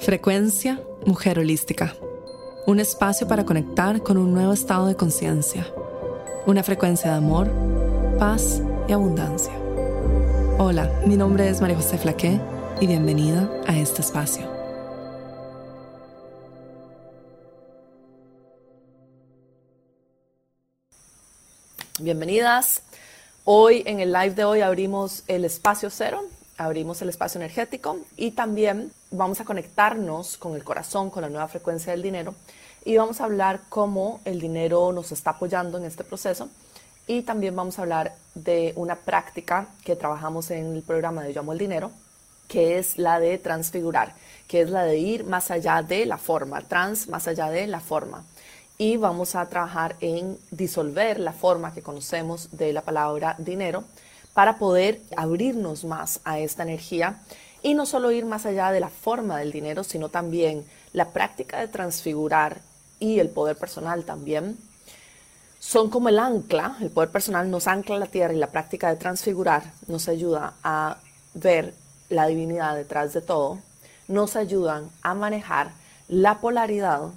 Frecuencia Mujer Holística. Un espacio para conectar con un nuevo estado de conciencia. Una frecuencia de amor, paz y abundancia. Hola, mi nombre es María José Flaqué y bienvenida a este espacio. Bienvenidas. Hoy en el live de hoy abrimos el espacio cero, abrimos el espacio energético y también vamos a conectarnos con el corazón, con la nueva frecuencia del dinero y vamos a hablar cómo el dinero nos está apoyando en este proceso y también vamos a hablar de una práctica que trabajamos en el programa de Yo Amo el Dinero, que es la de transfigurar, que es la de ir más allá de la forma, trans más allá de la forma. Y vamos a trabajar en disolver la forma que conocemos de la palabra dinero para poder abrirnos más a esta energía y no solo ir más allá de la forma del dinero, sino también la práctica de transfigurar y el poder personal también. Son como el ancla, el poder personal nos ancla a la tierra y la práctica de transfigurar nos ayuda a ver la divinidad detrás de todo, nos ayudan a manejar la polaridad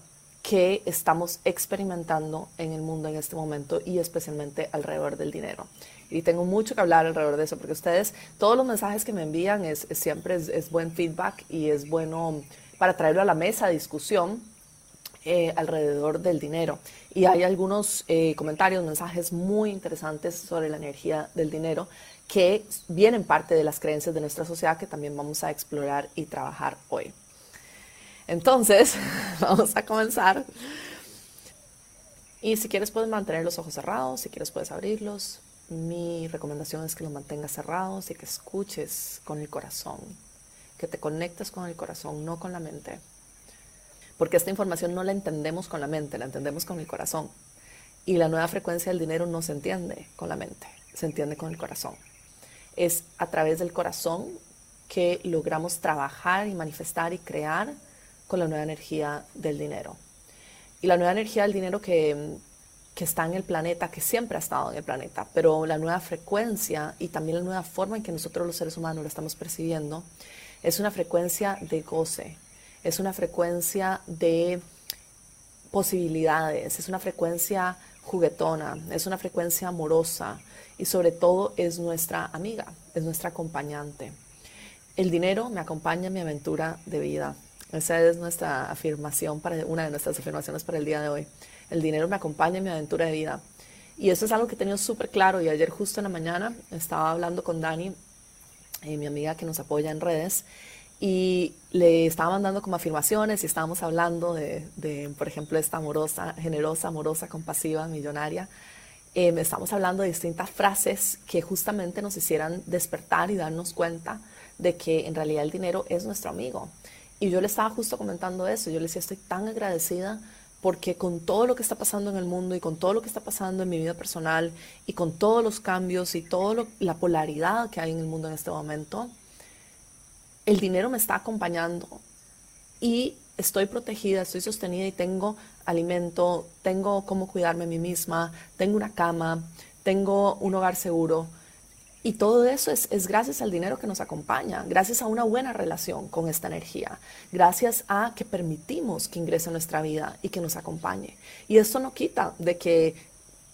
que estamos experimentando en el mundo en este momento y especialmente alrededor del dinero y tengo mucho que hablar alrededor de eso, porque ustedes, todos los mensajes que me envían es, siempre es, buen feedback y es bueno para traerlo a la mesa de discusión eh, alrededor del dinero. Y hay algunos eh, comentarios, mensajes muy interesantes sobre la energía del dinero que vienen parte de las creencias de nuestra sociedad que también vamos a explorar y trabajar hoy. Entonces, vamos a comenzar. Y si quieres puedes mantener los ojos cerrados, si quieres puedes abrirlos mi recomendación es que los mantengas cerrados y que escuches con el corazón, que te conectes con el corazón, no con la mente. Porque esta información no la entendemos con la mente, la entendemos con el corazón. Y la nueva frecuencia del dinero no se entiende con la mente, se entiende con el corazón. Es a través del corazón que logramos trabajar y manifestar y crear con la nueva energía del dinero. Y la nueva energía del dinero que, que está en el planeta, que siempre ha estado en el planeta, pero la nueva frecuencia y también la nueva forma en que nosotros los seres humanos lo estamos percibiendo es una frecuencia de goce, es una frecuencia de posibilidades, es una frecuencia juguetona, es una frecuencia amorosa y sobre todo es nuestra amiga, es nuestra acompañante. El dinero me acompaña en mi aventura de vida. Esa es nuestra afirmación para una de nuestras afirmaciones para el día de hoy el dinero me acompaña en mi aventura de vida. Y eso es algo que he tenido súper claro y ayer justo en la mañana estaba hablando con Dani, eh, mi amiga que nos apoya en redes, y le estaba mandando como afirmaciones y estábamos hablando de, por ejemplo, esta amorosa, generosa, amorosa, compasiva, millonaria. Eh, estamos hablando de distintas frases que justamente nos hicieran despertar y darnos cuenta de que en realidad el dinero es nuestro amigo. Y yo le estaba justo comentando eso, yo le decía, estoy tan agradecida porque con todo lo que está pasando en el mundo y con todo lo que está pasando en mi vida personal y con todos los cambios y toda la polaridad que hay en el mundo en este momento, el dinero me está acompañando y estoy protegida, estoy sostenida y tengo alimento, tengo cómo cuidarme a mí misma, tengo una cama, tengo un hogar seguro y todo eso es, gracias al dinero que nos acompaña, gracias a una buena relación con esta energía, gracias a que permitimos que ingrese a nuestra vida y que nos acompañe. Y esto no quita de que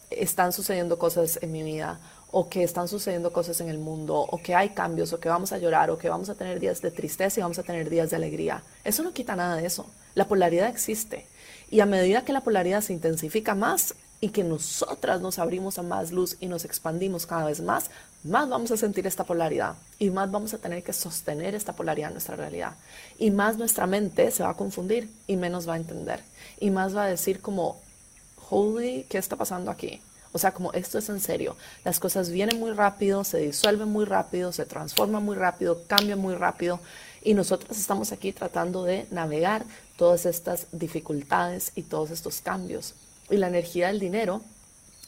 están sucediendo cosas en mi vida o que están sucediendo cosas en el mundo o que hay cambios o que vamos a llorar o que vamos a tener días de tristeza y vamos a tener días de alegría. Eso no quita nada de eso. La polaridad existe. Y a medida que la polaridad se intensifica más, y que nosotras nos abrimos a más luz y nos expandimos cada vez más, más vamos a sentir esta polaridad y más vamos a tener que sostener esta polaridad en nuestra realidad. Y más nuestra mente se va a confundir y menos va a entender. Y más va a decir como, holy, ¿qué está pasando aquí? O sea, como esto es en serio. Las cosas vienen muy rápido, se disuelven muy rápido, se transforman muy rápido, cambian muy rápido. Y nosotros estamos aquí tratando de navegar todas estas dificultades y todos estos cambios y la energía del dinero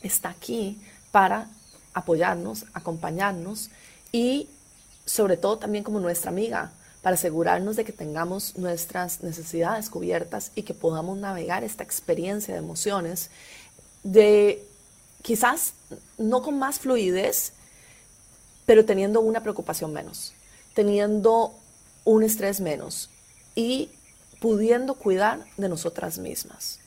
está aquí para apoyarnos, acompañarnos y sobre todo también como nuestra amiga, para asegurarnos de que tengamos nuestras necesidades cubiertas y que podamos navegar esta experiencia de emociones de quizás no con más fluidez, pero teniendo una preocupación menos, teniendo un estrés menos y pudiendo cuidar de nosotras mismas.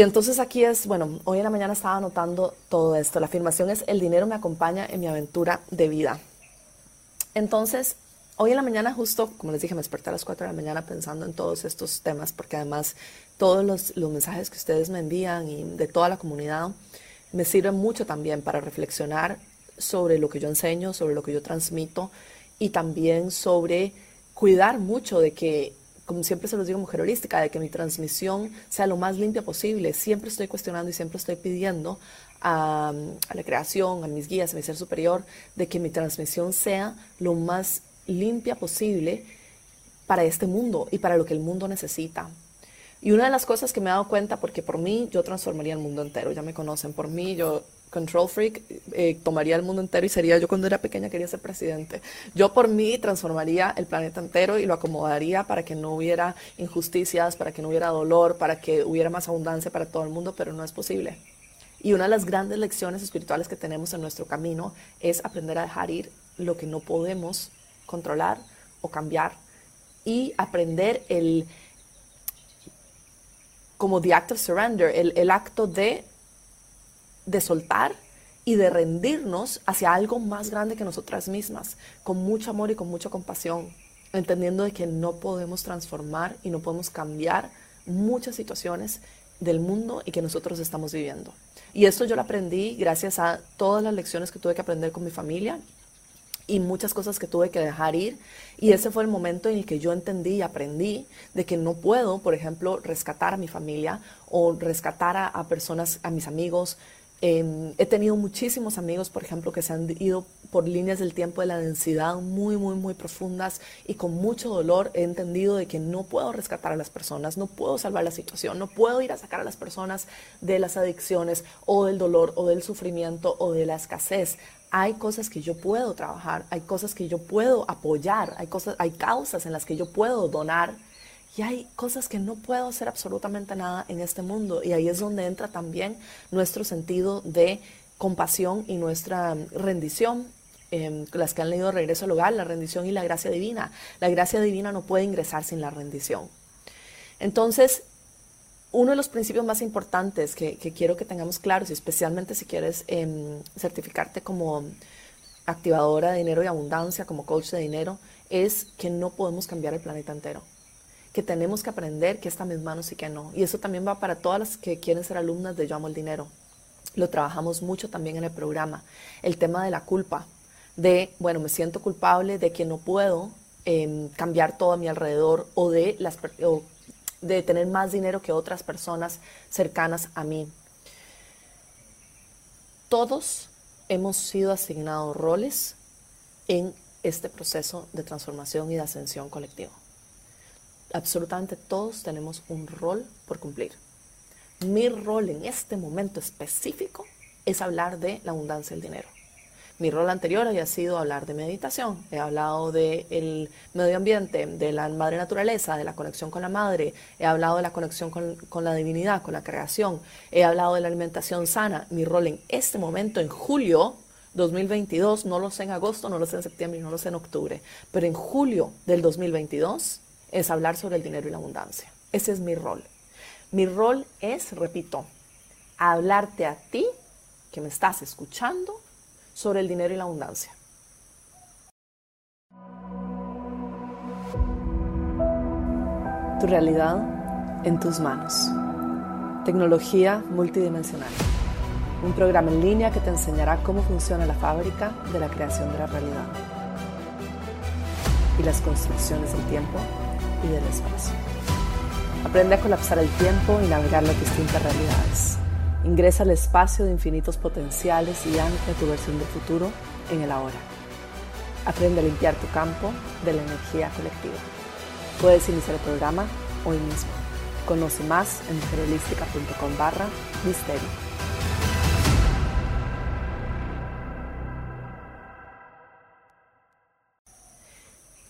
Y entonces aquí es, bueno, hoy en la mañana estaba anotando todo esto. La afirmación es, el dinero me acompaña en mi aventura de vida. Entonces, hoy en la mañana justo, como les dije, me desperté a las 4 de la mañana pensando en todos estos temas, porque además todos los, los mensajes que ustedes me envían y de toda la comunidad me sirven mucho también para reflexionar sobre lo que yo enseño, sobre lo que yo transmito y también sobre cuidar mucho de que como siempre se los digo, mujer holística, de que mi transmisión sea lo más limpia posible. Siempre estoy cuestionando y siempre estoy pidiendo a, la creación, a mis guías, a mi ser superior, de que mi transmisión sea lo más limpia posible para este mundo y para lo que el mundo necesita. Y una de las cosas que me he dado cuenta, porque por mí yo transformaría el mundo entero, ya me conocen, por mí yo control freak, eh, tomaría el mundo entero y sería yo cuando era pequeña quería ser presidente. Yo por mí transformaría el planeta entero y lo acomodaría para que no hubiera injusticias, para que no hubiera dolor, para que hubiera más abundancia para todo el mundo, pero no es posible. Y una de las grandes lecciones espirituales que tenemos en nuestro camino es aprender a dejar ir lo que no podemos controlar o cambiar y aprender el como the act of surrender, el, el acto de de soltar y de rendirnos hacia algo más grande que nosotras mismas, con mucho amor y con mucha compasión, entendiendo de que no podemos transformar y no podemos cambiar muchas situaciones del mundo y que nosotros estamos viviendo. Y esto yo lo aprendí gracias a todas las lecciones que tuve que aprender con mi familia y muchas cosas que tuve que dejar ir. Y ese fue el momento en el que yo entendí y aprendí de que no puedo, por ejemplo, rescatar a mi familia o rescatar a, a personas, a mis amigos, Em, he tenido muchísimos amigos, por ejemplo, que se han ido por líneas del tiempo de la densidad muy, muy, muy profundas y con mucho dolor he entendido de que no puedo rescatar a las personas, no puedo salvar la situación, no puedo ir a sacar a las personas de las adicciones o del dolor o del sufrimiento o de la escasez. Hay cosas que yo puedo trabajar, hay cosas que yo puedo apoyar, hay, cosas, hay causas en las que yo puedo donar y hay cosas que no puedo hacer absolutamente nada en este mundo. Y ahí es donde entra también nuestro sentido de compasión y nuestra rendición. Eh, las que han leído Regreso al Hogar, la rendición y la gracia divina. La gracia divina no puede ingresar sin la rendición. Entonces, uno de los principios más importantes que, quiero que tengamos claros, y especialmente si quieres em, certificarte como activadora de dinero y abundancia, como coach de dinero, es que no podemos cambiar el planeta entero que tenemos que aprender que está en mis manos y que no. Y eso también va para todas las que quieren ser alumnas de Yo Amo el Dinero. Lo trabajamos mucho también en el programa. El tema de la culpa, de, bueno, me siento culpable de que no puedo em, cambiar todo a mi alrededor o de, las, de tener más dinero que otras personas cercanas a mí. Todos hemos sido asignados roles en este proceso de transformación y de ascensión colectiva absolutamente todos tenemos un rol por cumplir. Mi rol en este momento específico es hablar de la abundancia del dinero. Mi rol anterior había sido hablar de meditación, he hablado del medio ambiente, de la madre naturaleza, de la conexión con la madre, he hablado de la conexión con, con la divinidad, con la creación, he hablado de la alimentación sana. Mi rol en este momento, en julio 2022, no lo sé en agosto, no lo sé en septiembre, no lo sé en octubre, pero en julio del 2022 es hablar sobre el dinero y la abundancia. Ese es mi rol. Mi rol es, repito, hablarte a ti, que me estás escuchando, sobre el dinero y la abundancia. Tu realidad en tus manos. Tecnología multidimensional. Un programa en línea que te enseñará cómo funciona la fábrica de la creación de la realidad y las construcciones del tiempo y del espacio. Aprende a colapsar el tiempo y navegar las distintas realidades. Ingresa al espacio de infinitos potenciales y ancla tu versión del futuro en el ahora. Aprende a limpiar tu campo de la energía colectiva. Puedes iniciar el programa hoy mismo. Conoce más en mujerholística.com barra misterio.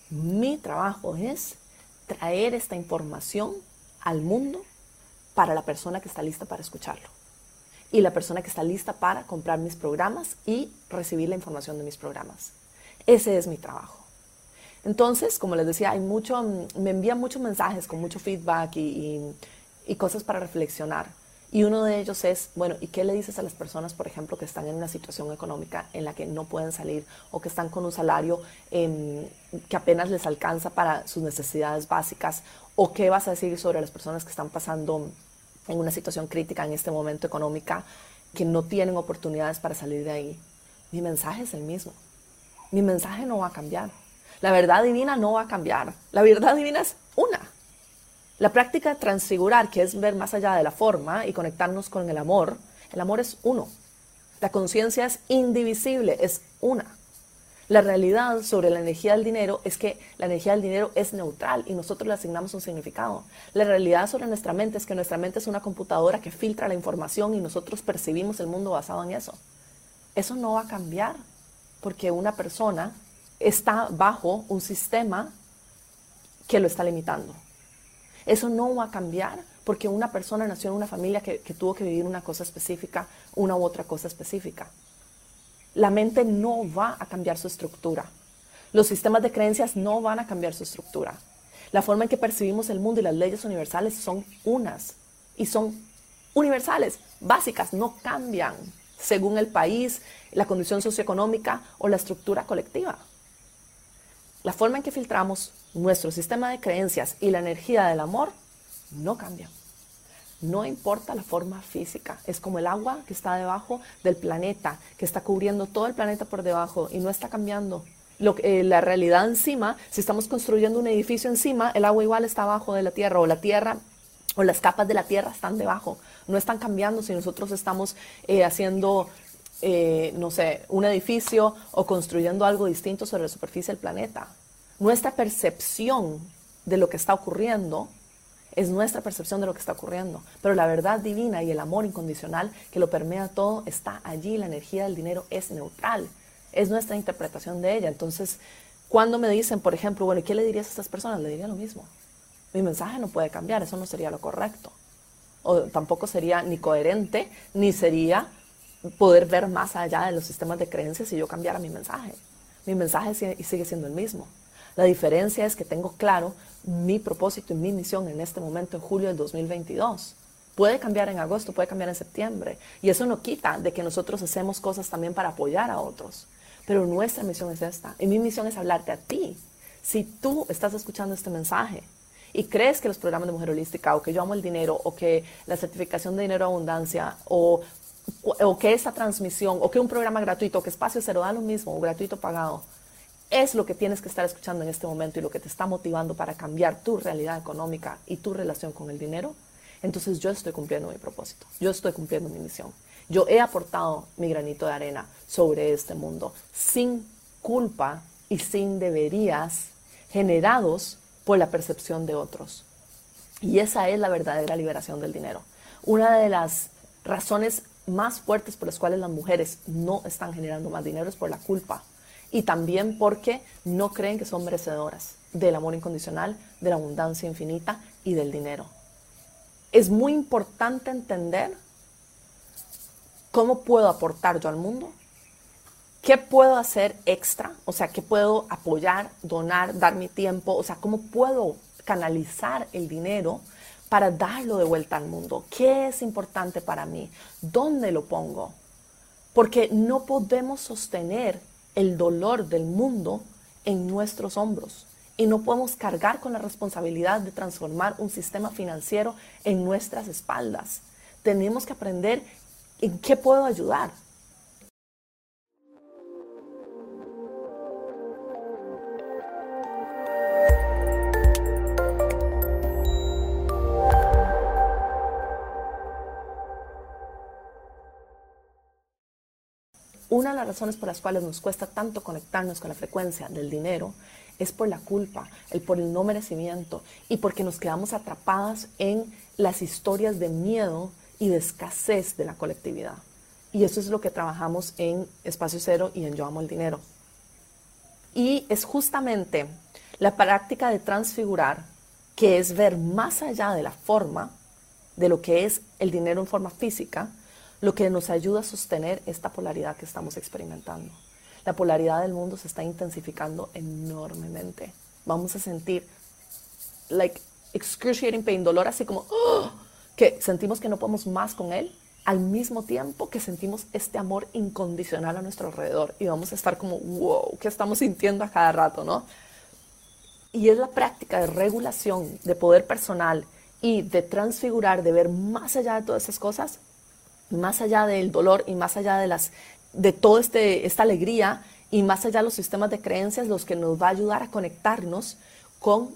Mi trabajo es traer esta información al mundo para la persona que está lista para escucharlo y la persona que está lista para comprar mis programas y recibir la información de mis programas. Ese es mi trabajo. Entonces, como les decía, hay mucho, me envían muchos mensajes con mucho feedback y, y cosas para reflexionar. Y uno de ellos es, bueno, ¿y qué le dices a las personas, por ejemplo, que están en una situación económica en la que no pueden salir o que están con un salario em, que apenas les alcanza para sus necesidades básicas? ¿O qué vas a decir sobre las personas que están pasando en una situación crítica en este momento económica, que no tienen oportunidades para salir de ahí? Mi mensaje es el mismo. Mi mensaje no va a cambiar. La verdad divina no va a cambiar. La verdad divina es una. La práctica transfigurar, que es ver más allá de la forma y conectarnos con el amor, el amor es uno. La conciencia es indivisible, es una. La realidad sobre la energía del dinero es que la energía del dinero es neutral y nosotros le asignamos un significado. La realidad sobre nuestra mente es que nuestra mente es una computadora que filtra la información y nosotros percibimos el mundo basado en eso. Eso no va a cambiar porque una persona está bajo un sistema que lo está limitando. Eso no va a cambiar porque una persona nació en una familia que, tuvo que vivir una cosa específica, una u otra cosa específica. La mente no va a cambiar su estructura. Los sistemas de creencias no van a cambiar su estructura. La forma en que percibimos el mundo y las leyes universales son unas y son universales, básicas, no cambian según el país, la condición socioeconómica o la estructura colectiva. La forma en que filtramos nuestro sistema de creencias y la energía del amor no cambia. No importa la forma física, es como el agua que está debajo del planeta, que está cubriendo todo el planeta por debajo y no está cambiando. Lo, eh, la realidad encima, si estamos construyendo un edificio encima, el agua igual está abajo de la tierra o la tierra o las capas de la tierra están debajo, no están cambiando si nosotros estamos eh, haciendo, eh, no sé, un edificio o construyendo algo distinto sobre la superficie del planeta. Nuestra percepción de lo que está ocurriendo es nuestra percepción de lo que está ocurriendo. Pero la verdad divina y el amor incondicional que lo permea todo está allí. La energía del dinero es neutral. Es nuestra interpretación de ella. Entonces, cuando me dicen, por ejemplo, bueno, ¿qué le dirías a estas personas? Le diría lo mismo. Mi mensaje no puede cambiar. Eso no sería lo correcto. O tampoco sería ni coherente, ni sería poder ver más allá de los sistemas de creencias si yo cambiara mi mensaje. Mi mensaje sigue siendo el mismo. La diferencia es que tengo claro mi propósito y mi misión en este momento, en julio del 2022. Puede cambiar en agosto, puede cambiar en septiembre. Y eso no quita de que nosotros hacemos cosas también para apoyar a otros. Pero nuestra misión es esta. Y mi misión es hablarte a ti. Si tú estás escuchando este mensaje y crees que los programas de mujer holística o que yo amo el dinero o que la certificación de dinero abundancia o, o que esta transmisión o que un programa gratuito o que espacio cero da lo mismo o gratuito pagado, es lo que tienes que estar escuchando en este momento y lo que te está motivando para cambiar tu realidad económica y tu relación con el dinero, entonces yo estoy cumpliendo mi propósito, yo estoy cumpliendo mi misión. Yo he aportado mi granito de arena sobre este mundo sin culpa y sin deberías generados por la percepción de otros. Y esa es la verdadera liberación del dinero. Una de las razones más fuertes por las cuales las mujeres no están generando más dinero es por la culpa y también porque no creen que son merecedoras del amor incondicional, de la abundancia infinita y del dinero. Es muy importante entender cómo puedo aportar yo al mundo, qué puedo hacer extra, o sea, qué puedo apoyar, donar, dar mi tiempo, o sea, cómo puedo canalizar el dinero para darlo de vuelta al mundo. ¿Qué es importante para mí? ¿Dónde lo pongo? Porque no podemos sostener el dolor del mundo en nuestros hombros y no podemos cargar con la responsabilidad de transformar un sistema financiero en nuestras espaldas. Tenemos que aprender en qué puedo ayudar, Una de las razones por las cuales nos cuesta tanto conectarnos con la frecuencia del dinero es por la culpa, el por el no merecimiento y porque nos quedamos atrapadas en las historias de miedo y de escasez de la colectividad. Y eso es lo que trabajamos en Espacio Cero y en Yo Amo el Dinero. Y es justamente la práctica de transfigurar, que es ver más allá de la forma, de lo que es el dinero en forma física, lo que nos ayuda a sostener esta polaridad que estamos experimentando. La polaridad del mundo se está intensificando enormemente. Vamos a sentir like excruciating pain, dolor así como ¡oh! que sentimos que no podemos más con él, al mismo tiempo que sentimos este amor incondicional a nuestro alrededor y vamos a estar como wow, ¿qué estamos sintiendo a cada rato, no? Y es la práctica de regulación, de poder personal y de transfigurar, de ver más allá de todas esas cosas, más allá del dolor y más allá de las de toda este, esta alegría y más allá de los sistemas de creencias, los que nos va a ayudar a conectarnos con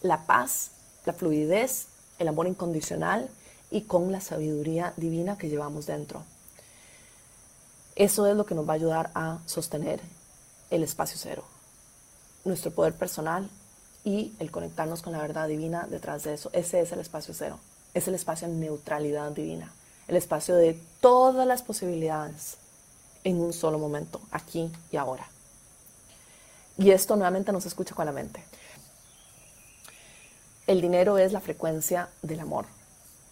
la paz, la fluidez, el amor incondicional y con la sabiduría divina que llevamos dentro. Eso es lo que nos va a ayudar a sostener el espacio cero, nuestro poder personal y el conectarnos con la verdad divina detrás de eso. Ese es el espacio cero, es el espacio de neutralidad divina el espacio de todas las posibilidades en un solo momento, aquí y ahora. Y esto nuevamente nos escucha con la mente. El dinero es la frecuencia del amor,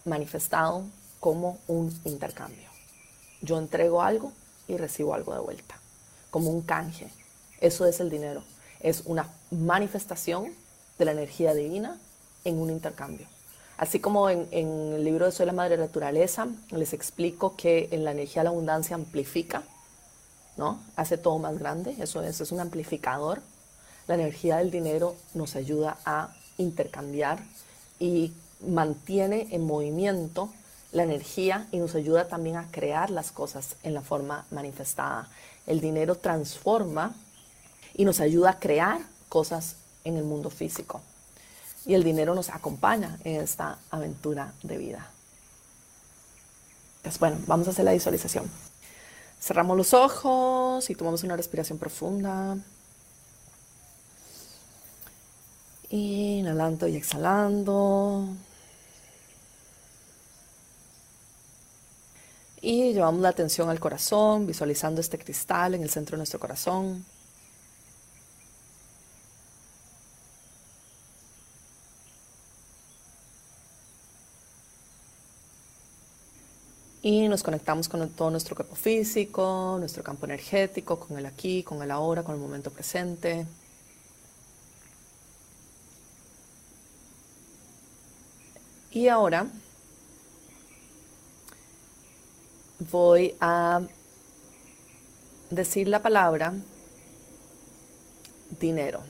manifestado como un intercambio. Yo entrego algo y recibo algo de vuelta, como un canje. Eso es el dinero. Es una manifestación de la energía divina en un intercambio. Así como en, el libro de Soy la Madre Naturaleza, les explico que en la energía la abundancia amplifica, ¿no? Hace todo más grande, eso es, es un amplificador. La energía del dinero nos ayuda a intercambiar y mantiene en movimiento la energía y nos ayuda también a crear las cosas en la forma manifestada. El dinero transforma y nos ayuda a crear cosas en el mundo físico y el dinero nos acompaña en esta aventura de vida. Pues bueno, vamos a hacer la visualización. Cerramos los ojos y tomamos una respiración profunda. Inhalando y exhalando. Y llevamos la atención al corazón, visualizando este cristal en el centro de nuestro corazón. Y nos conectamos con todo nuestro cuerpo físico, nuestro campo energético, con el aquí, con el ahora, con el momento presente. Y ahora voy a decir la palabra dinero.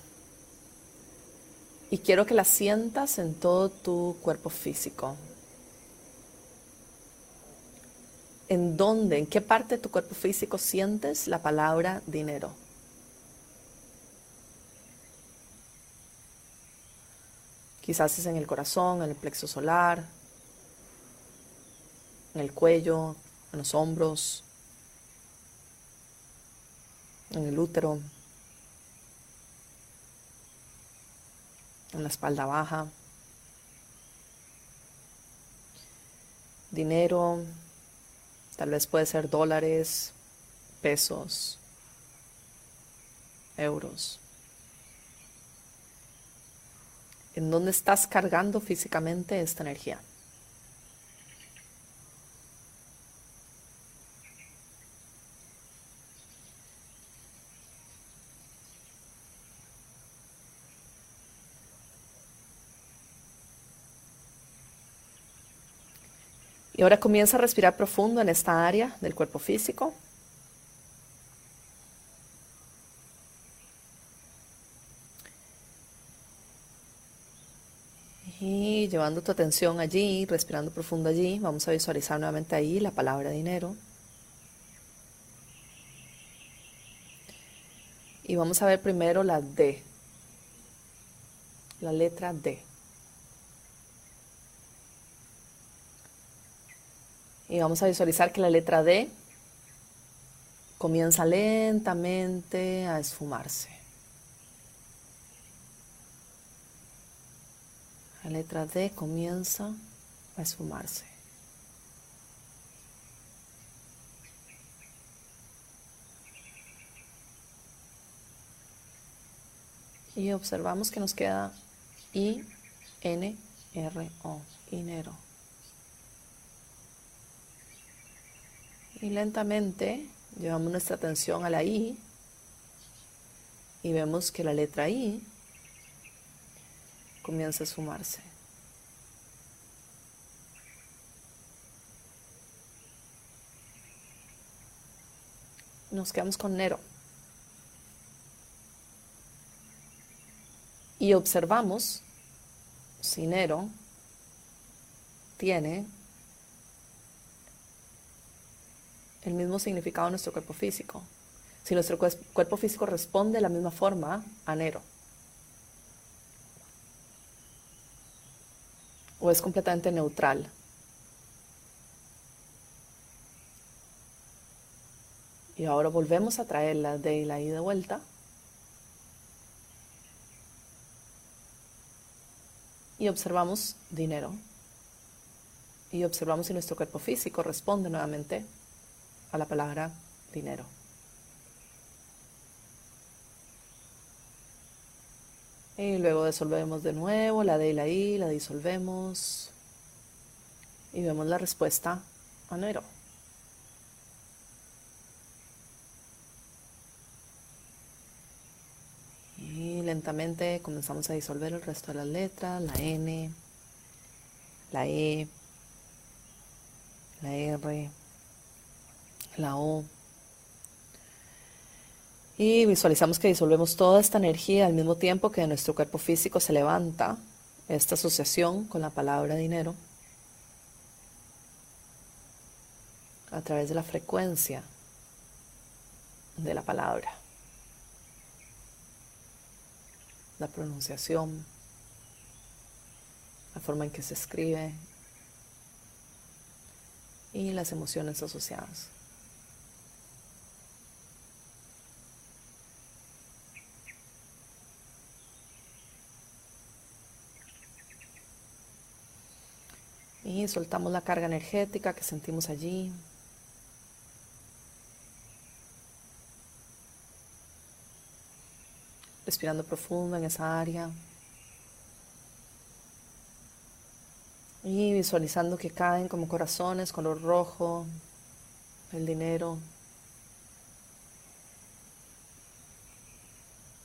Y quiero que la sientas en todo tu cuerpo físico, ¿En dónde, en qué parte de tu cuerpo físico sientes la palabra dinero? Quizás es en el corazón, en el plexo solar, en el cuello, en los hombros, en el útero, en la espalda baja. Dinero, Tal vez puede ser dólares, pesos, euros. ¿En dónde estás cargando físicamente esta energía? Y ahora comienza a respirar profundo en esta área del cuerpo físico. Y llevando tu atención allí, respirando profundo allí, vamos a visualizar nuevamente ahí la palabra dinero. Y vamos a ver primero la D, la letra D. Y vamos a visualizar que la letra D comienza lentamente a esfumarse. La letra D comienza a esfumarse. Y observamos que nos queda I, N, R, O, dinero. Y lentamente llevamos nuestra atención a la I y vemos que la letra I comienza a sumarse. Nos quedamos con Nero. Y observamos si Nero tiene el mismo significado en nuestro cuerpo físico. Si nuestro cuerpo físico responde de la misma forma a Nero. O es completamente neutral. Y ahora volvemos a traer la D y de vuelta. Y observamos dinero. Y observamos si nuestro cuerpo físico responde nuevamente a la palabra dinero. Y luego disolvemos de nuevo la D y la I, la disolvemos. Y vemos la respuesta a Nero. Y lentamente comenzamos a disolver el resto de las letras, la N, la E, la R, la O. Y visualizamos que disolvemos toda esta energía al mismo tiempo que nuestro cuerpo físico se levanta, esta asociación con la palabra dinero, a través de la frecuencia de la palabra, la pronunciación, la forma en que se escribe y las emociones asociadas. Y soltamos la carga energética que sentimos allí. Respirando profundo en esa área. Y visualizando que caen como corazones, color rojo, el dinero.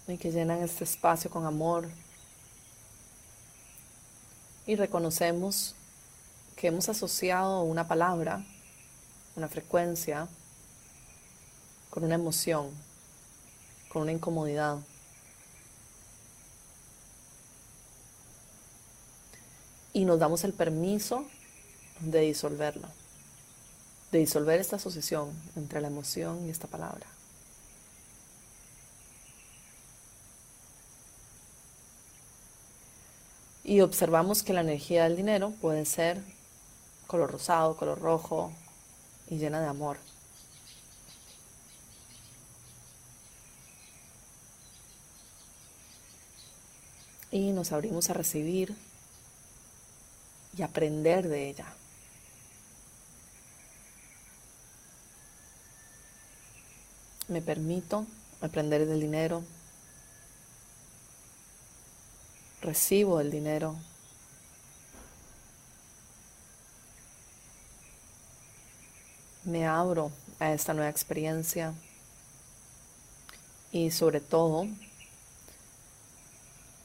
Y que llenan este espacio con amor. Y reconocemos que hemos asociado una palabra, una frecuencia, con una emoción, con una incomodidad. Y nos damos el permiso de disolverlo, de disolver esta asociación entre la emoción y esta palabra. Y observamos que la energía del dinero puede ser color rosado, color rojo y llena de amor. Y nos abrimos a recibir y aprender de ella. Me permito aprender del dinero. Recibo el dinero. Me abro a esta nueva experiencia y sobre todo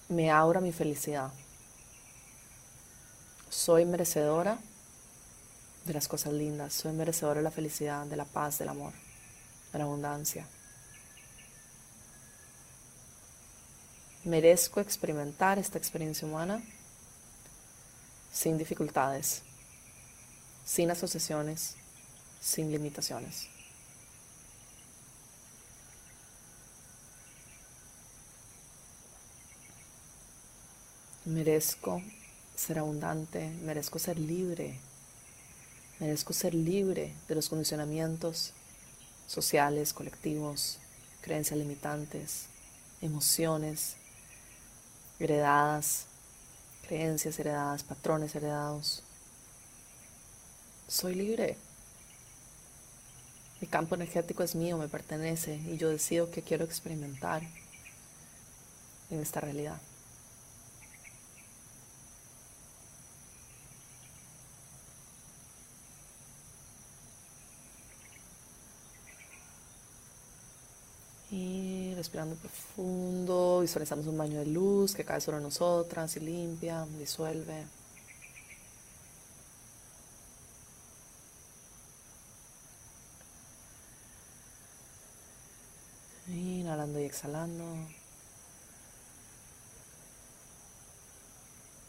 me abro a mi felicidad. Soy merecedora de las cosas lindas, soy merecedora de la felicidad, de la paz, del amor, de la abundancia. Merezco experimentar esta experiencia humana sin dificultades, sin asociaciones, sin limitaciones. Merezco ser abundante, merezco ser libre, merezco ser libre de los condicionamientos sociales, colectivos, creencias limitantes, emociones heredadas, creencias heredadas, patrones heredados. Soy libre. El campo energético es mío, me pertenece y yo decido qué quiero experimentar en esta realidad. Y respirando profundo, visualizamos un baño de luz que cae sobre nosotras y limpia, disuelve. Exhalando.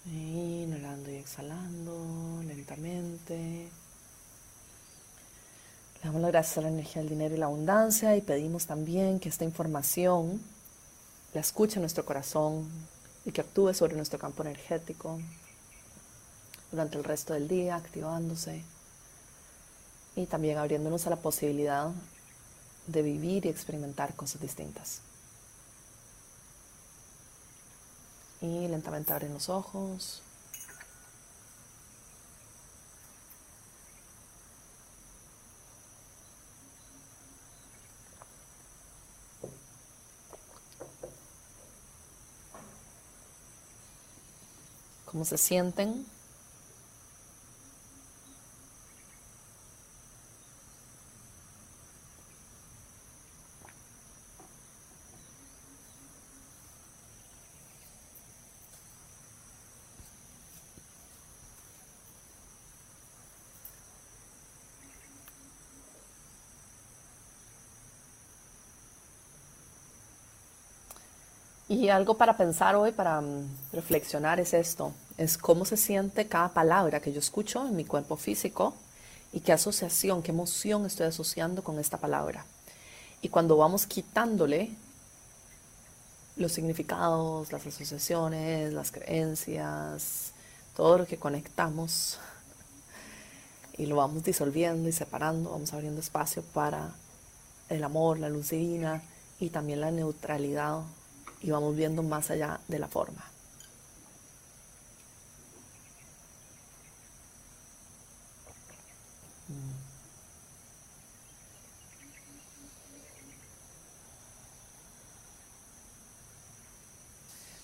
Inhalando y exhalando lentamente. Le damos las gracias a la energía del dinero y la abundancia y pedimos también que esta información la escuche nuestro corazón y que actúe sobre nuestro campo energético durante el resto del día, activándose y también abriéndonos a la posibilidad de vivir y experimentar cosas distintas. Y lentamente abren los ojos. ¿Cómo se sienten? Y algo para pensar hoy, para mm, reflexionar es esto, es cómo se siente cada palabra que yo escucho en mi cuerpo físico y qué asociación, qué emoción estoy asociando con esta palabra. Y cuando vamos quitándole los significados, las asociaciones, las creencias, todo lo que conectamos y lo vamos disolviendo y separando, vamos abriendo espacio para el amor, la luz divina y también la neutralidad y vamos viendo más allá de la forma.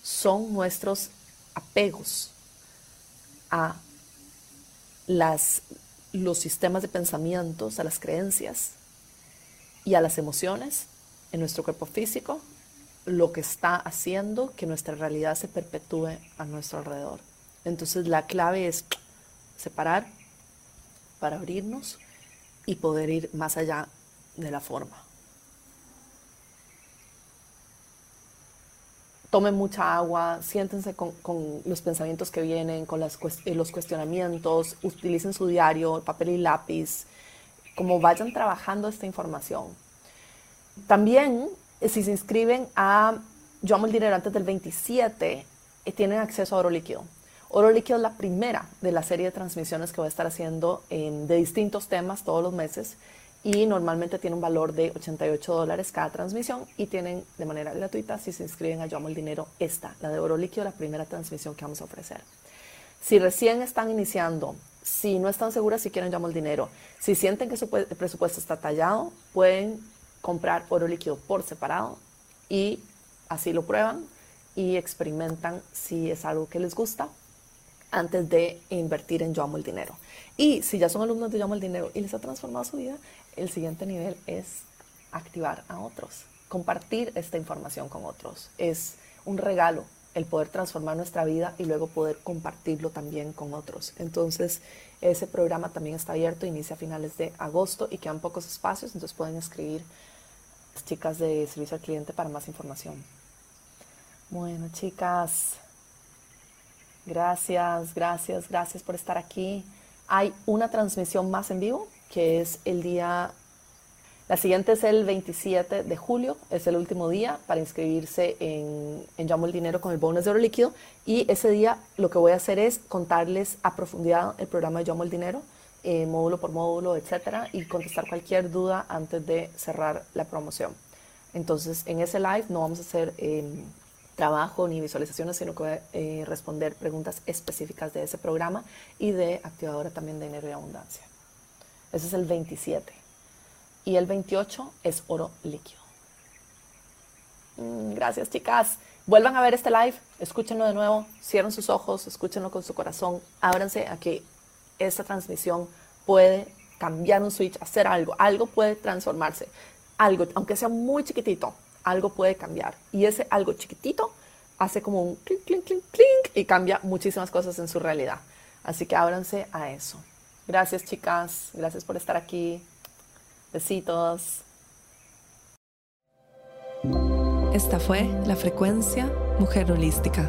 Son nuestros apegos a las, los sistemas de pensamientos, a las creencias y a las emociones en nuestro cuerpo físico lo que está haciendo que nuestra realidad se perpetúe a nuestro alrededor. Entonces la clave es separar para abrirnos y poder ir más allá de la forma. Tomen mucha agua, siéntense con, los pensamientos que vienen, con las, eh, los cuestionamientos, utilicen su diario, papel y lápiz, como vayan trabajando esta información. También si se inscriben a Yo Amo el Dinero antes del 27, eh, tienen acceso a oro líquido. Oro líquido es la primera de la serie de transmisiones que voy a estar haciendo de distintos temas todos los meses y normalmente tiene un valor de 88 dólares cada transmisión y tienen de manera gratuita si se inscriben a Yo Amo el Dinero esta, la de oro líquido, la primera transmisión que vamos a ofrecer. Si recién están iniciando, si no están seguras si quieren Yo Amo el Dinero, si sienten que su presupuesto está tallado, pueden comprar oro líquido por separado y así lo prueban y experimentan si es algo que les gusta antes de invertir en Yo Amo el Dinero. Y si ya son alumnos de Yo Amo el Dinero y les ha transformado su vida, el siguiente nivel es activar a otros, compartir esta información con otros. Es un regalo el poder transformar nuestra vida y luego poder compartirlo también con otros. Entonces, ese programa también está abierto, inicia a finales de agosto y quedan pocos espacios, entonces pueden escribir chicas de servicio al cliente para más información. Bueno, chicas, gracias, gracias, gracias por estar aquí. Hay una transmisión más en vivo, que es el día, la siguiente es el 27 de julio, es el último día para inscribirse en, en Llamo el Dinero con el bonus de oro líquido. Y ese día lo que voy a hacer es contarles a profundidad el programa de Llamo el Dinero eh, módulo por módulo, etcétera, y contestar cualquier duda antes de cerrar la promoción. Entonces, en ese live no vamos a hacer em, trabajo ni visualizaciones, sino que eh, responder preguntas específicas de ese programa y de activadora también de dinero y abundancia. Ese es el 27. Y el 28 es oro líquido. Mm, gracias, chicas. Vuelvan a ver este live, escúchenlo de nuevo, cierren sus ojos, escúchenlo con su corazón, ábranse a que esta transmisión puede cambiar un switch, hacer algo, algo puede transformarse, algo, aunque sea muy chiquitito, algo puede cambiar. Y ese algo chiquitito hace como un clink, clink, clink, clink y cambia muchísimas cosas en su realidad. Así que ábranse a eso. Gracias chicas, gracias por estar aquí. Besitos. Esta fue la frecuencia Mujer Holística,